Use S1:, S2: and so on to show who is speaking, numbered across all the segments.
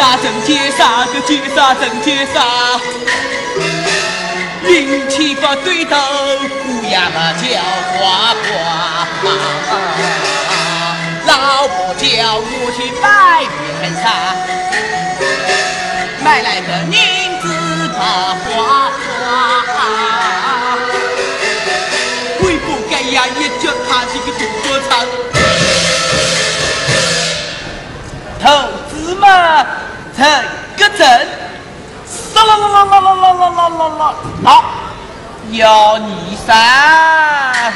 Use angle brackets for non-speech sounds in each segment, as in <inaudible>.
S1: 杀真劫杀，个劫杀真劫杀。运气不对头，乌鸦嘛叫呱呱。老婆叫我去拜月杀，买来个银子把花花。会不该呀，也叫他这个土歌唱。投资嘛，成个正。啦啦啦啦啦啦啦啦啦啦啦！好，要你三，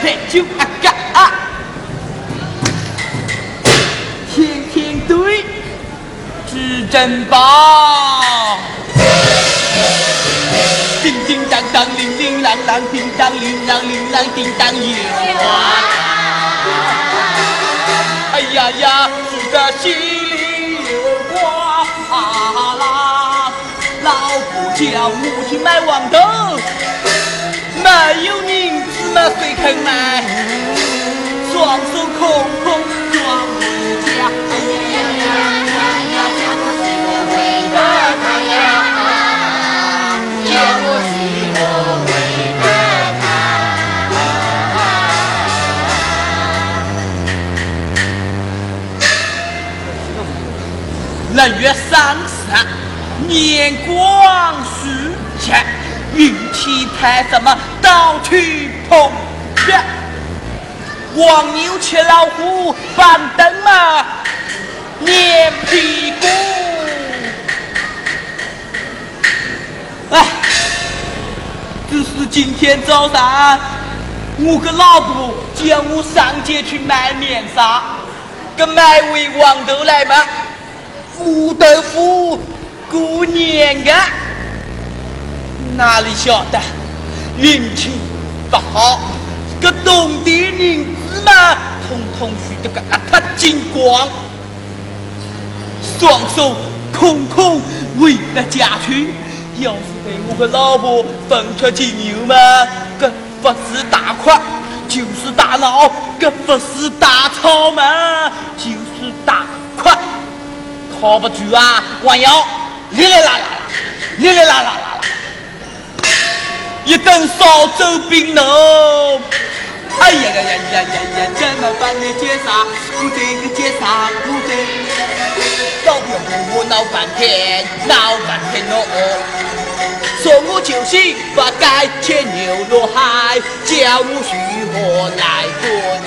S1: 啤酒啊嘎啊，天天对，至珍宝，叮叮当当，铃铃啷啷，叮当铃啷铃啷，叮当有呀呀，我的心。叫母亲买黄豆，没有银子嘛，谁肯买？双手空空眼光虚欠，运气太什么到处碰壁。黄牛吃老虎，板凳嘛捏屁股。哎，只是今天早上，我跟老婆叫我上街去买面纱，跟买尾黄豆来嘛，木豆腐。过年个，哪里晓得运气不好？个冬天银子嘛，统统输得个一塌精光，双手空空回了家去。要是被我和老婆分出去牛嘛，个不是大哭就是大闹，个不是大吵嘛就是大哭，靠不住啊，还要。哩哩啦啦啦，哩哩啦啦啦啦，一顿烧酒冰浓。哎呀呀呀呀呀呀，怎么办呢？接啥？不对，个接啥？不对。老表和我闹半天，闹半天哦。说我就是不该牵牛落海，叫我如何来过年？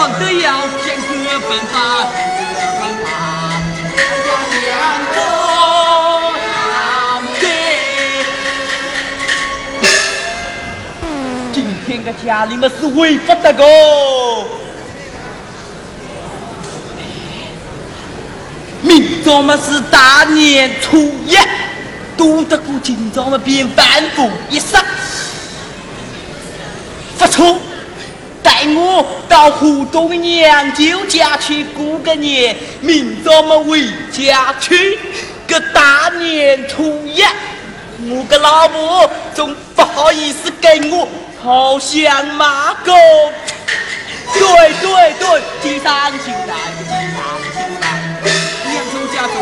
S1: 我都要。今天个家里么是违法的，明早么是大年初一，多得过今朝么便反复一生，不错。带我到湖东娘舅家去过个年，明早么回家去。个大年初一，我个老婆总不好意思跟我好相马狗。对对对，提上心来，提上心来，娘舅家中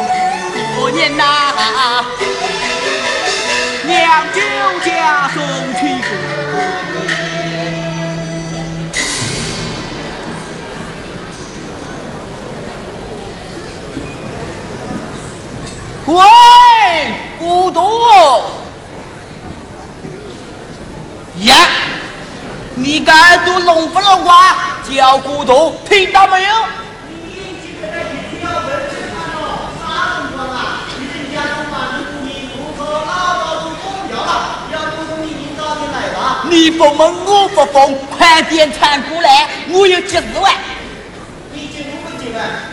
S1: 过年呐，娘舅家送去过。喂，孤独呀，你个耳朵聋不聋啊？叫孤独，听到没有？你不问我不疯，快点传过来，我有急事喂。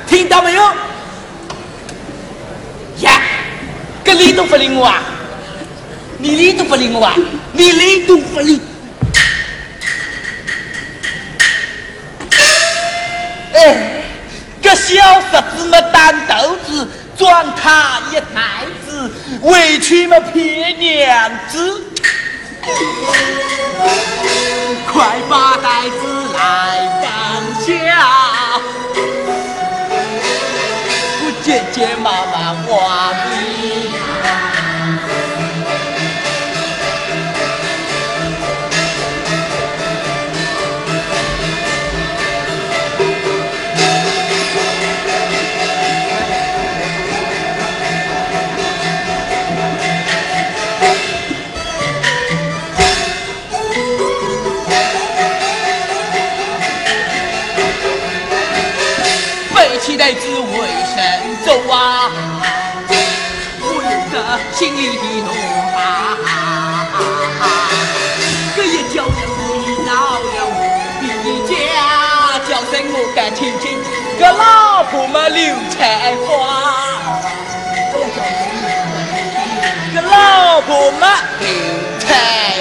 S1: 听到没有？呀，个理都不理我啊！你理都不理我啊！你理都不理。哎，个小石子么，担豆子，装他一台子，委屈嘛，撇娘子。快把袋子。老婆嘛，油菜花；个老婆嘛，油
S2: 菜。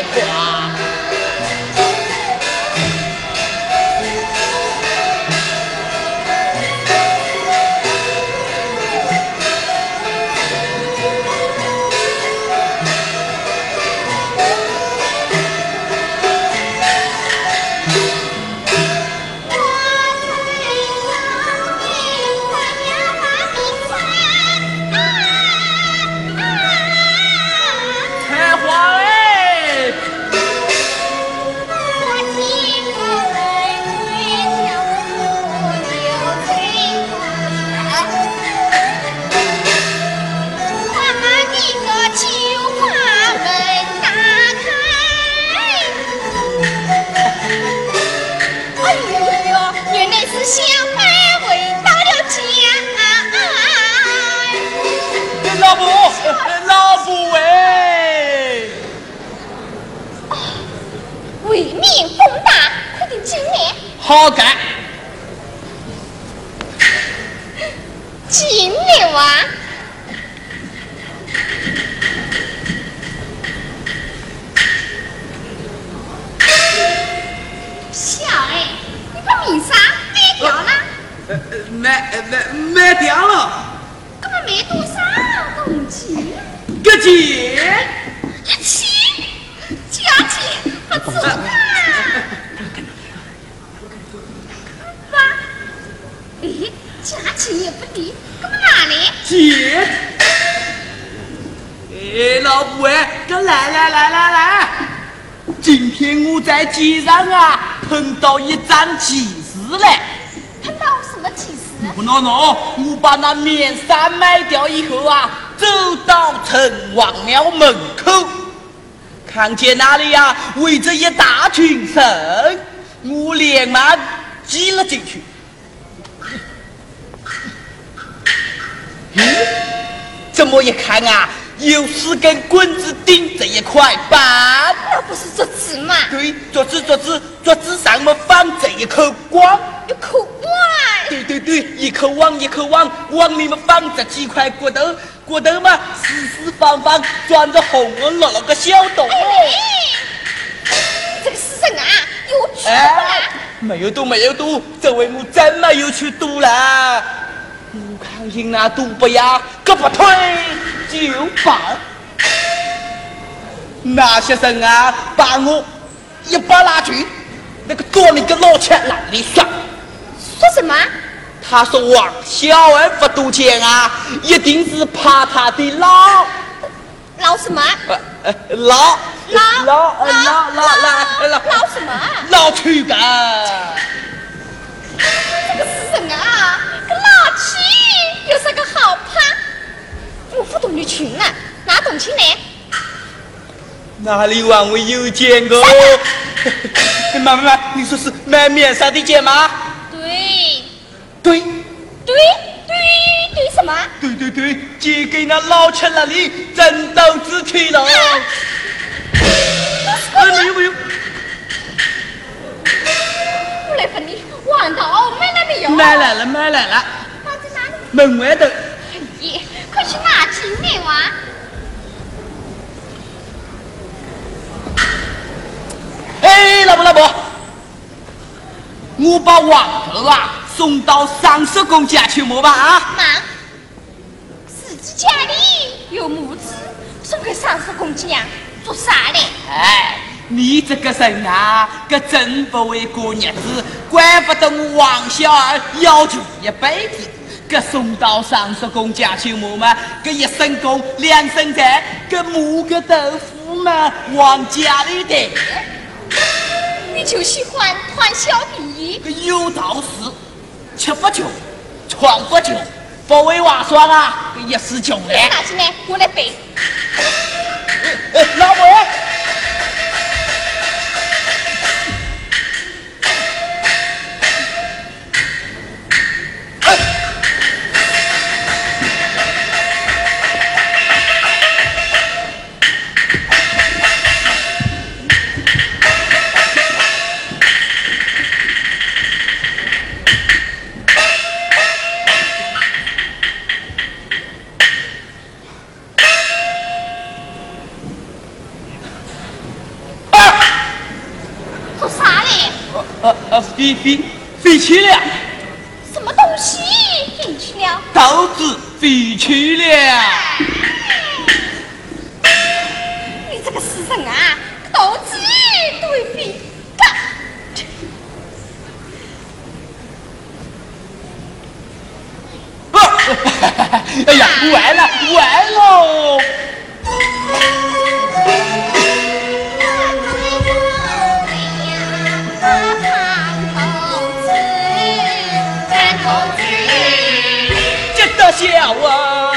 S2: 起，不走啊！价钱也不低，干嘛拿来？
S1: 姐，哎，老婆哎，哥来来来来来，今天我在街上啊碰到一张奇事嘞。
S2: 碰到什么奇事？
S1: 不闹闹，我把那面纱卖掉以后啊，走到城隍庙门口，看见那里呀围着一大群人，我连忙挤了进去。嗯，怎么一看啊，有四根棍子顶着一块板？
S2: 那不是桌子吗？
S1: 对，桌子桌子桌子上面放着一口锅，
S2: 一口碗。
S1: 对对对，一口网一口碗，碗里面放着几块骨头，骨头嘛四四方方，装着红红绿绿个小洞。
S2: 哎，这个死人啊，有赌了？
S1: 没有赌，没有赌，这回我真没有去赌了。我看见那赌不呀，胳膊腿就棒。那些人啊，把我一把拉去，那个躲你个老钱那里耍。
S2: 说什么？
S1: 他说王小二不赌钱啊，一定是怕他的老
S2: 老什么？
S1: 呃呃老
S2: 老
S1: 老老老老
S2: 老老什么？
S1: 老去干。
S2: 这个死人啊，个老气！有啥个好怕，我不懂你群啊，哪懂情呢？
S1: 哪里王我有见过？<laughs> 妈妈妈，你说是卖面纱的姐吗？
S2: 对，
S1: 对，
S2: 对对对什么？
S1: 对对对，借给那老陈那里争斗之去了。哎，没有没有。
S2: 我来问你，王道买了没有？
S1: 买来了，买来了。门外头，
S2: 哎呀，快去拿进来哇！
S1: 哎，老婆老婆，我把王头啊送到三叔公家去磨吧啊！
S2: 妈，自己家里有母子，送给三叔公家做啥嘞？
S1: 哎，你这个人啊，可真不会过日子，怪不得我王小二要求一辈子。个送到三叔公家去磨嘛，个一身工两身财，个磨个豆腐嘛往家里带。
S2: 你就喜欢团消第
S1: 一。有道是，吃不穷，穿不穷，不为娃爽啊，一是穷嘞。
S2: 拿起来，我来背。
S1: 哎哎，老妹。飞飞飞去了。
S2: 什么东西飞去了？
S1: 刀子飞去了。
S2: 你这个死人啊！刀子都会飞。<laughs>
S1: 哎呀，完了完了！笑啊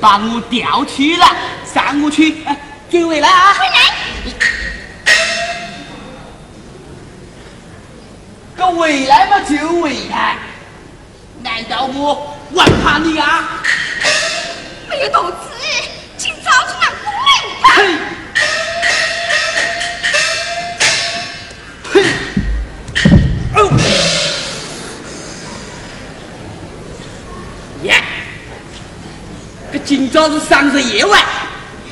S1: 把我调去了，上我去，追回来啊！
S2: 回来！
S1: 个回来嘛就回来，难道我我怕你啊？今朝是三日夜晚，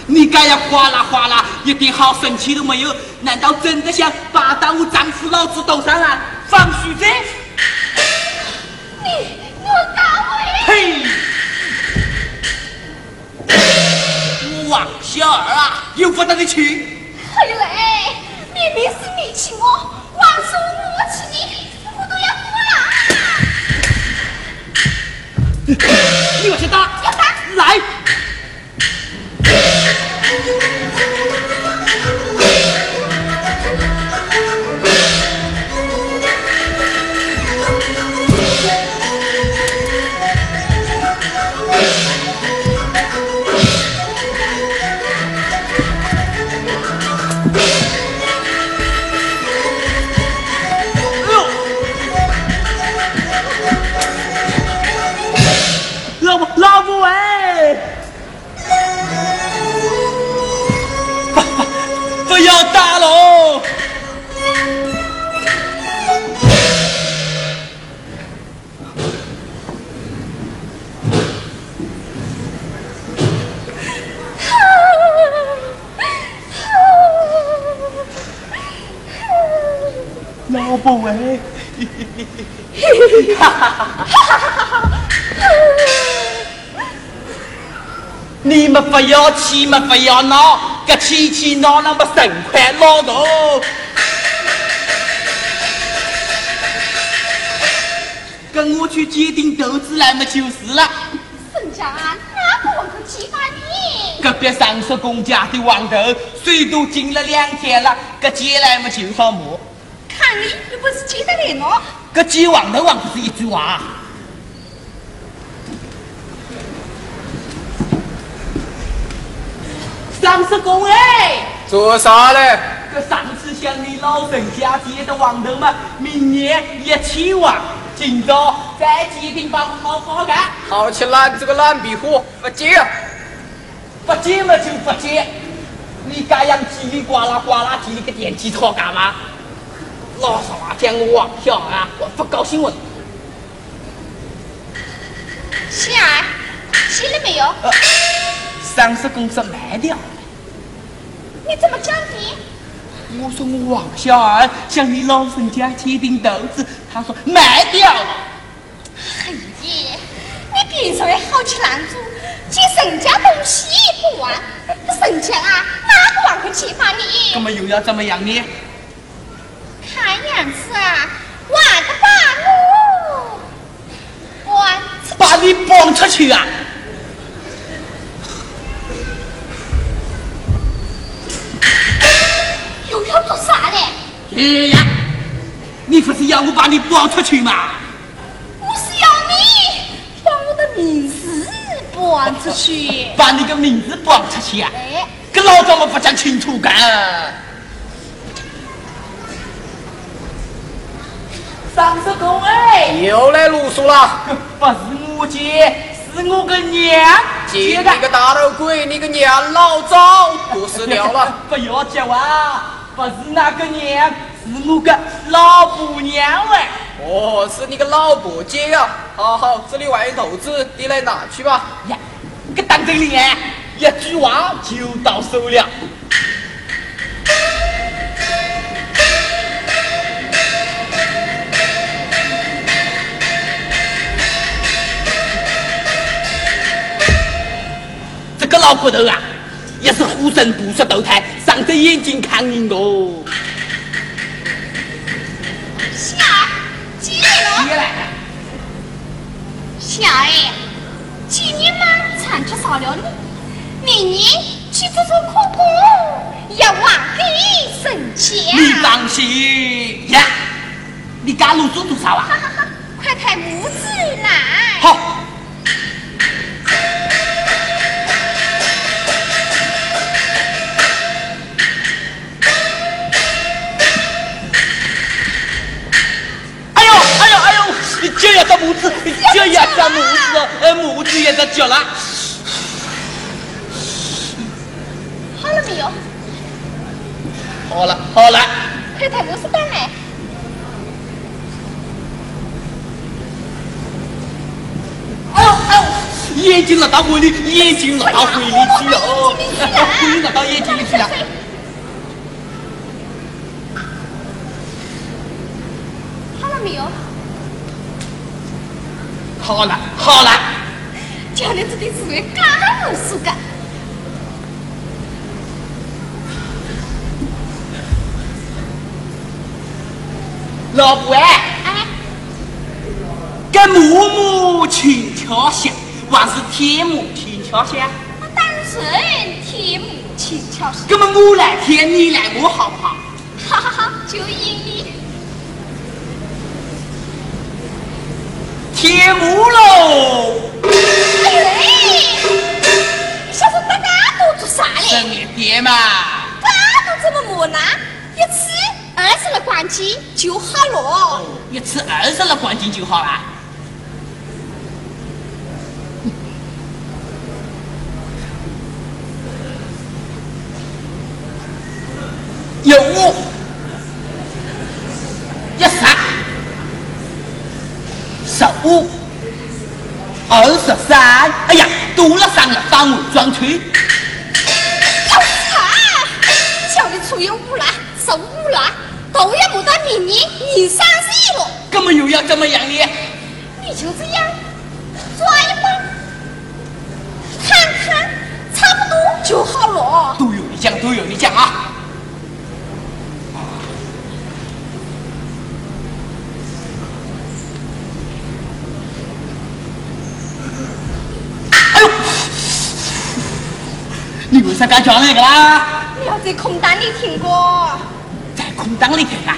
S1: 你该要哗啦哗啦，一点好神气都没有。难道真的想把当我丈夫老子头上来放水子？
S2: 你我打我！
S1: 嘿，我王小二啊，由不得你去。
S2: 嘿嘞，明明是你请我，王叔我请你，我都
S1: 要哭了。你往下打，
S2: 要打，
S1: 来。Thank <laughs> you. 不为，哈哈哈哈哈！你们不要气嘛，不要闹，这气气闹闹么神快老多。跟我去接顶豆子来嘛就是了。
S2: 沈家哪个王头欺负你？
S1: 隔壁上叔公家的王头，水都进了两天了，这接来嘛就好磨？
S2: 看你又不是记得来喏，
S1: 个接王头王不是一句话。三十公哎，
S3: 做啥嘞？
S1: 个上次向你老人家借的王头嘛，明年一起王，今朝再接定把好好干。
S3: 好起烂这个烂逼货，不借，
S1: 不借嘛就不借。你这样叽里呱啦呱啦叽里个电器车干嘛？老少啊讲我王小啊，我不高兴了。
S2: 喜儿，起了没有？
S1: 三十公尺卖掉。
S2: 你怎么讲的？
S1: 我说我王小二向你老人家借点豆子，他说卖掉了。
S2: 哎呀，你别说好气难做，借人家东西不还，人家啊哪个还会借把你？
S1: 那么又要怎么样呢？
S2: 把
S1: 把你绑出去啊！
S2: 又要做啥嘞？
S1: 哎呀，你不是要我把你绑出去吗？
S2: 我是要你把我的名字绑出去。
S1: 把你个名字绑出去啊！
S2: 哎，
S1: 跟老张们不讲清楚干。三十公哎，
S3: 又来啰嗦了，<laughs>
S1: 不是我姐，是我个娘
S3: 借
S1: 借的。
S3: 你个大头鬼，你个娘老早过世掉了。<laughs>
S1: 不要叫啊！不是那个娘，是我个老婆娘喂。
S3: 哦，是你个老婆借啊！好好，这里万元投资，你来拿去吧。
S1: 呀，个当真的啊！一句话就到手了。老骨头啊，也是虎神不识斗胎，长着眼睛看人哦。
S2: 喜儿，借了。
S1: 接来，
S2: 小哎，今年嘛产出少了你，明年去做要还给人家。
S1: 你放心呀，你干啰嗦做啥啊？
S2: 哈哈哈，快抬母子来。
S1: 好。脚要到拇指，脚要到拇指了，呃，拇指也在脚了。
S2: 好了没有？
S1: 好了好了，
S2: 快抬螺丝蛋来。
S1: 哎呦哎呦！眼睛落到胃里，眼睛落到胃里去了哦，胃落到眼睛里去了。
S2: 好了没有？
S1: 好了好了，
S2: 家里这点事为干无数个。
S1: 老婆哎。
S2: 哎，
S1: 跟木木轻巧些，还是天母轻巧些？
S2: 当然天母轻巧些。
S1: 那么我来天，你来我好不好？
S2: 哈哈哈，就依你。
S1: 天母喽！
S2: 哎呦哎，你小子打打赌做啥
S1: 真
S2: 嘞？
S1: 的爹嘛，
S2: 打赌怎么磨呢？一次二十了关金就好了。
S1: 一次二十了关金就好了。有五，一三，十五，二十三。哎呀，多了三个反胃装吹。
S2: 有啥？叫你出于五了，十五了，都要不到明年年三十一了。
S1: 根本又要怎么样呢？
S2: 你就这样抓一把，看看，差不多就好了。
S1: 都有你讲，都有你讲啊！你为啥敢装那个啦？
S2: 你要在空档里听歌。
S1: 在空档里听啊。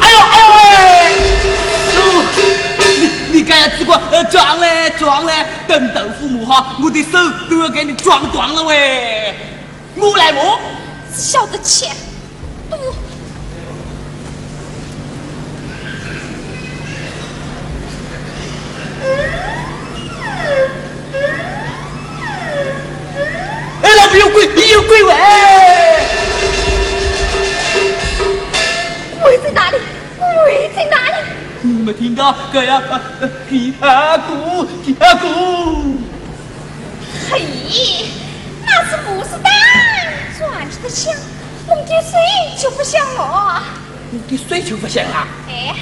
S1: 哎呦哎呦你你敢只管呃撞嘞撞嘞，等豆腐磨好，我的手都要给你撞断了喂！我来磨。
S2: 只晓得钱多。
S1: 喂喂，
S2: 胃在哪里？胃在哪里？
S1: 你没听到？哥呀，皮阿骨，皮阿骨。
S2: 嘿，那是不是蛋？转着的响，弄点水就不响了。
S1: 弄点水就不响了？
S2: 哎。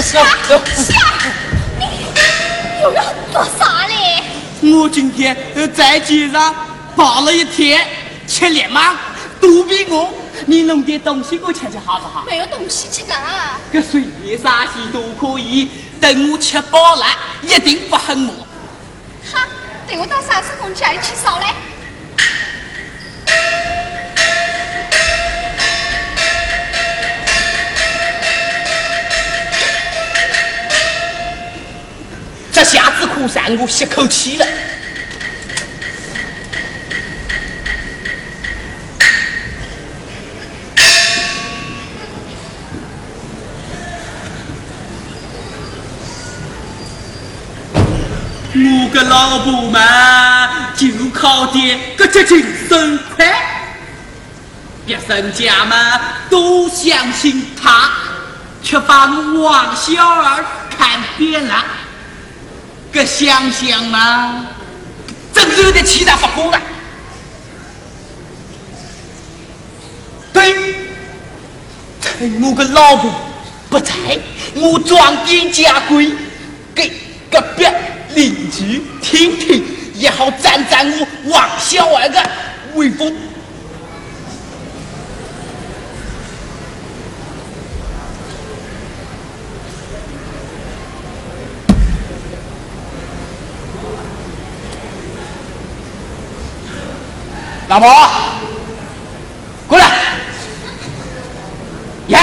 S2: 下下，你又要做啥嘞？
S1: 我今天在街上跑了一天，吃力吗？肚皮饿，你弄点东西给我吃吃好不好？
S2: 没有东西吃啊！
S1: 这随便啥西都可以，等我吃饱了，一定不恨我。
S2: 好，等我到三叔公家里去烧嘞。
S1: 这下子可让我吸口气了。我个老婆嘛，就靠点个这精神快，别人家嘛都相信他，却把王小儿看扁了。个想想嘛，真是有点气得发火了。对，趁我个老婆不在，我装点家规，给隔壁邻居听听，也好沾沾我王小二的威风。老婆，过来！呀，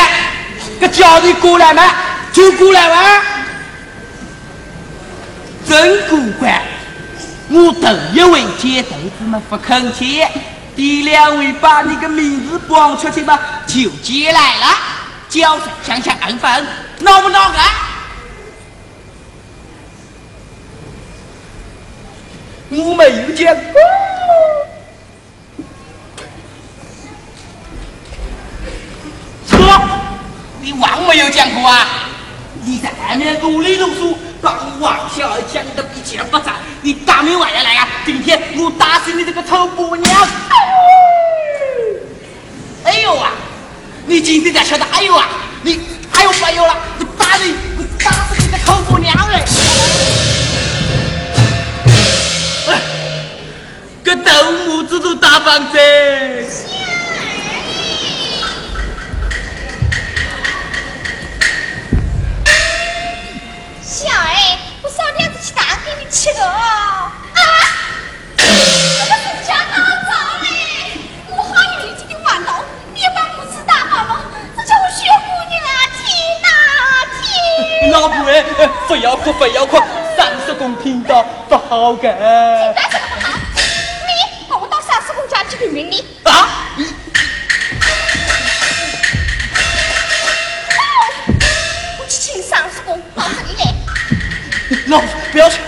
S1: 这叫你过来嘛，就过来嘛。真古怪，我头一位接头子嘛不肯接，第两位把你个名字报出去嘛就接来了，交上想想恩分，闹不闹啊？我没有见你忘没有讲过啊？你在外面努力读书，把王小儿讲的一钱不沾，你大明晚上来啊？今天我打死你这个臭婆娘！哎呦啊！你今天才晓得哎呦啊！你哎呦没有了！我打你！我打死你个臭婆娘嘞！哎，个豆母子都打房子。
S2: 七个啊！这个是家大早嘞！我好有力气的玩闹，你把母子打跑了，这叫我学姑娘啊！天哪，天！
S1: 老婆哎，不要哭，不要哭，三十公听到不好的。老婆，不要去。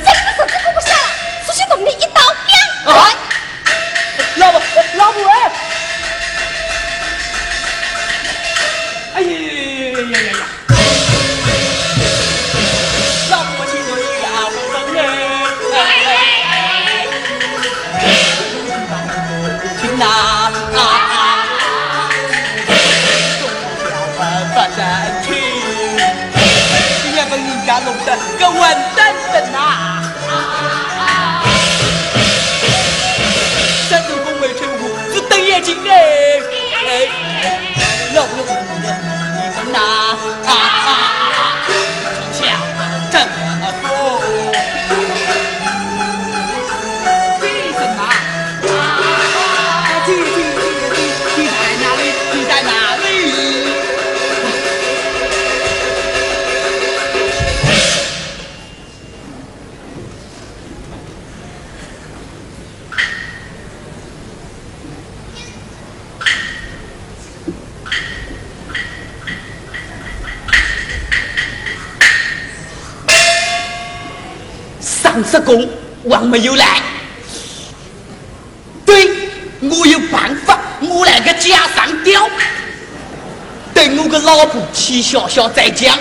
S2: 公还没有来。对，我有办法，我来个假上吊。等我个老婆去笑笑再讲。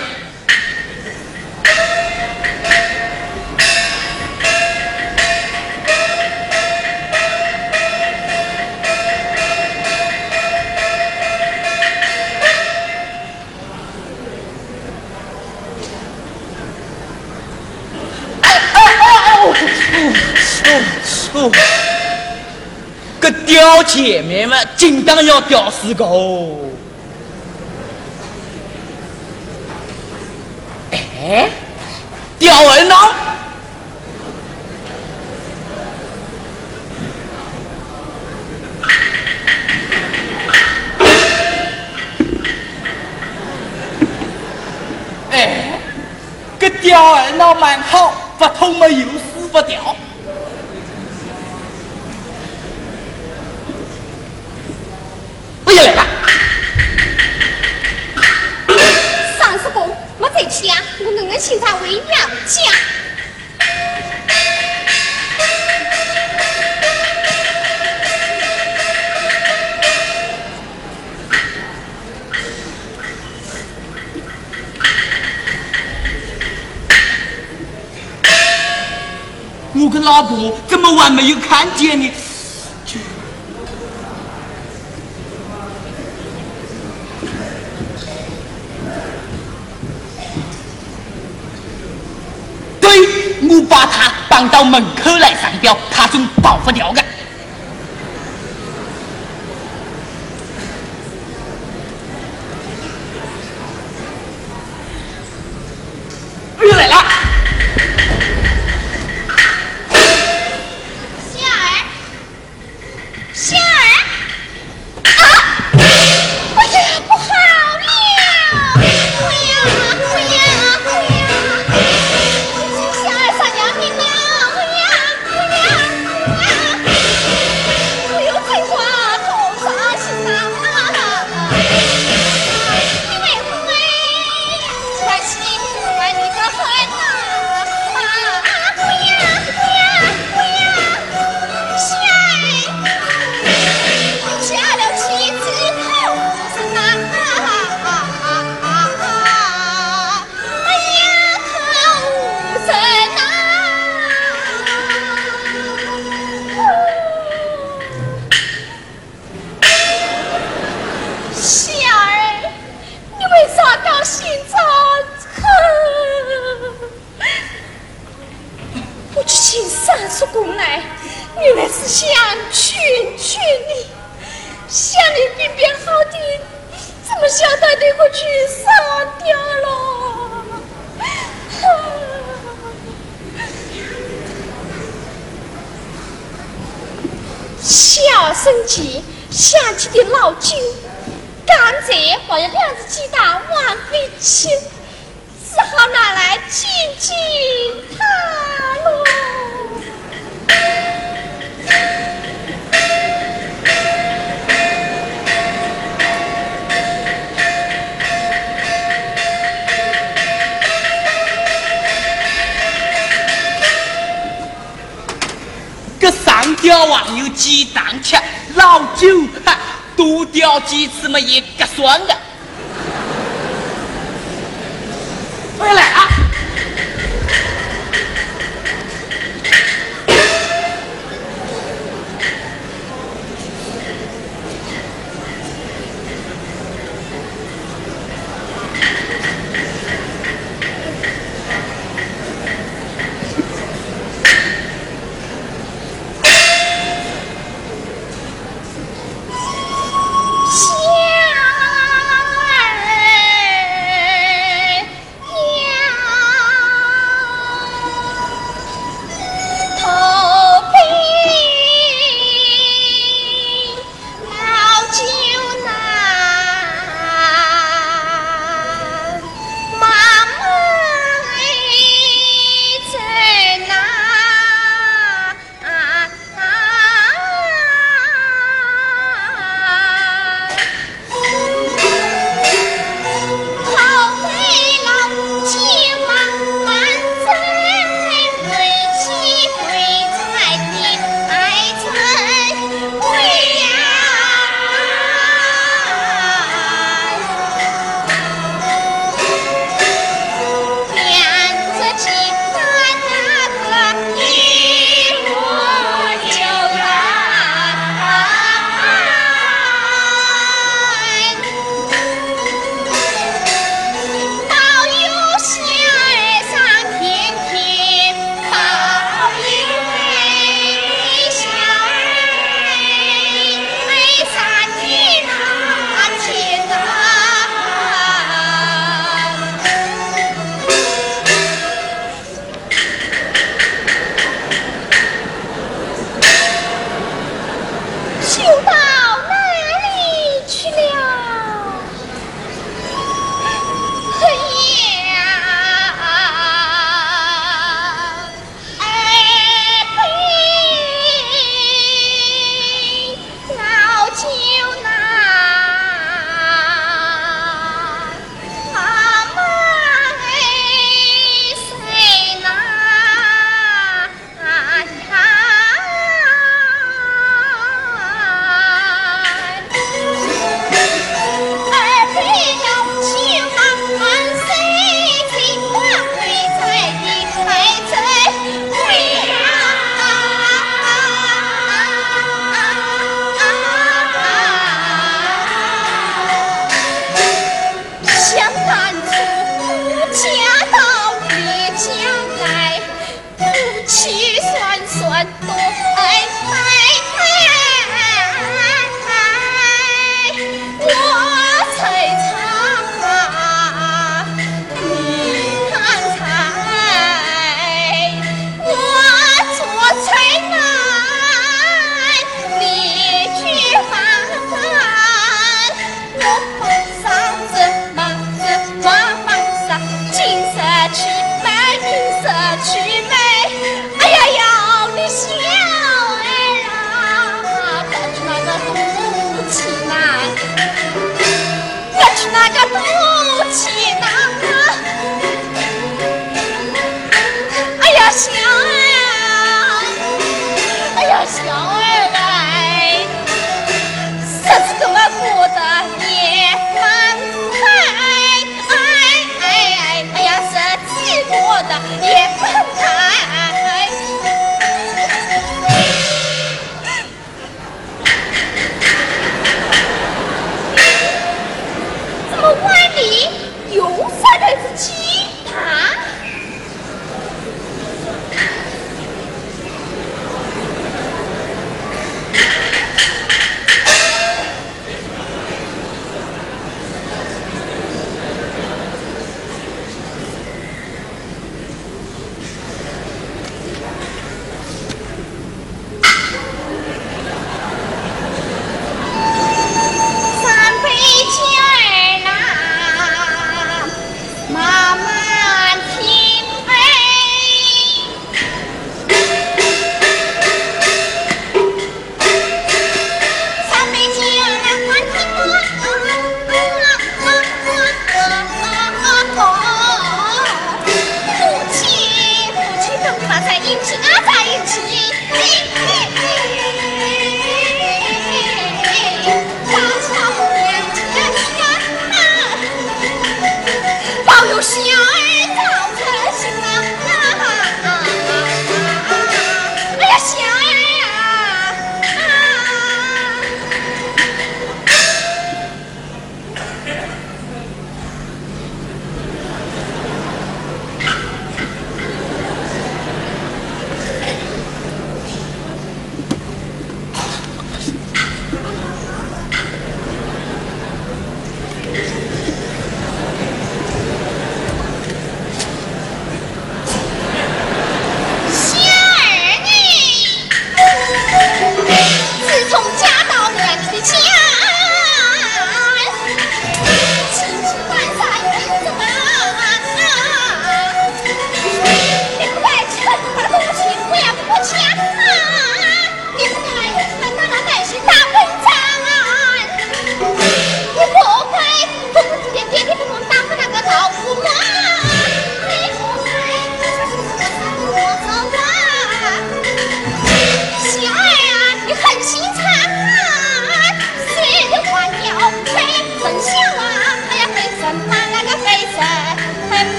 S2: 个吊前面嘛，尽当要吊死个哎，吊儿郎，哎，个吊儿郎蛮好，不痛嘛又死不掉。
S4: 请他为娘家。
S2: 我跟老婆怎么还没有看见呢？对，我把他绑到门口来上吊，他准跑不掉的。
S4: 刚才抱了两只鸡蛋往回吃，只好拿来敬敬他喽。
S2: 这上吊王有鸡蛋吃，老酒哈多钓几次嘛也合算的。回来啊！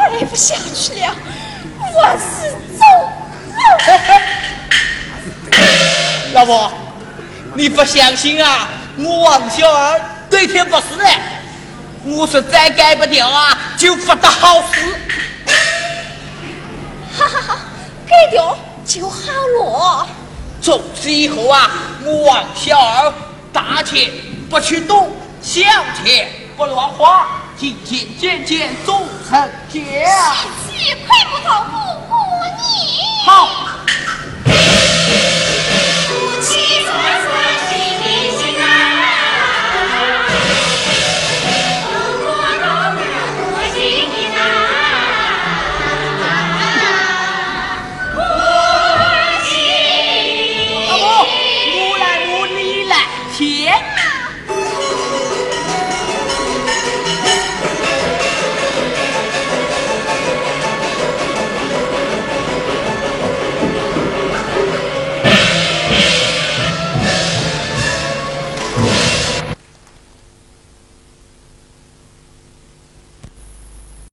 S2: 改不下去了，我是走
S1: 了。<laughs> 老婆，你不相信啊？我王小二对天不是的，我说再改不掉啊，就不得好死。
S2: 哈哈哈，改掉就好了。
S1: 从此以后啊，我王小二大钱不去赌，小钱不乱花，进进见见总丞相。
S2: 姐，不，你。好。